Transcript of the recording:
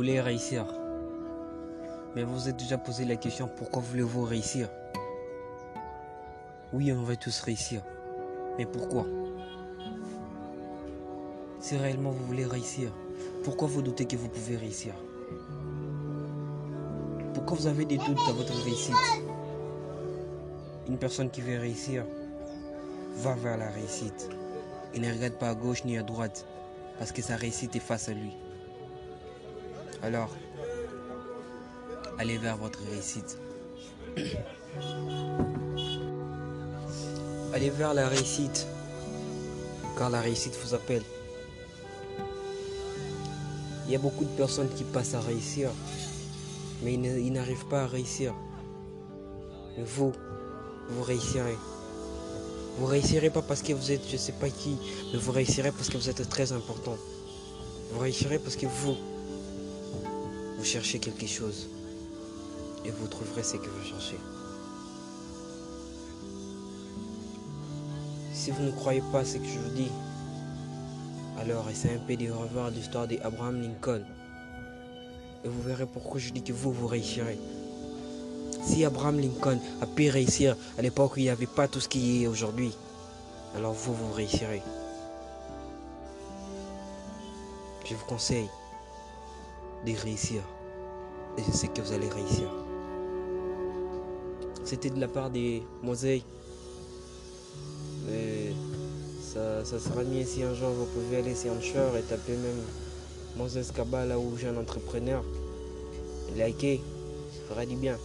voulez réussir. Mais vous vous êtes déjà posé la question pourquoi voulez-vous réussir? Oui, on va tous réussir. Mais pourquoi? Si réellement vous voulez réussir, pourquoi vous doutez que vous pouvez réussir? Pourquoi vous avez des doutes dans votre réussite? Une personne qui veut réussir va vers la réussite. Il ne regarde pas à gauche ni à droite parce que sa réussite est face à lui. Alors, allez vers votre réussite. allez vers la réussite, car la réussite vous appelle. Il y a beaucoup de personnes qui passent à réussir, mais ils n'arrivent pas à réussir. Mais vous, vous réussirez. Vous réussirez pas parce que vous êtes je sais pas qui, mais vous réussirez parce que vous êtes très important. Vous réussirez parce que vous, vous cherchez quelque chose et vous trouverez ce que vous cherchez. Si vous ne croyez pas ce que je vous dis, alors essayez un peu de revoir l'histoire d'Abraham Lincoln. Et vous verrez pourquoi je dis que vous, vous réussirez. Si Abraham Lincoln a pu réussir à l'époque où il n'y avait pas tout ce qui est aujourd'hui, alors vous, vous réussirez. Je vous conseille de réussir. Et je sais que vous allez réussir. C'était de la part des Moseilles. Mais ça, ça sera mieux si un jour vous pouvez aller sur Anchor et taper même Moses Kaba là où un entrepreneur. Et liker, ça fera du bien.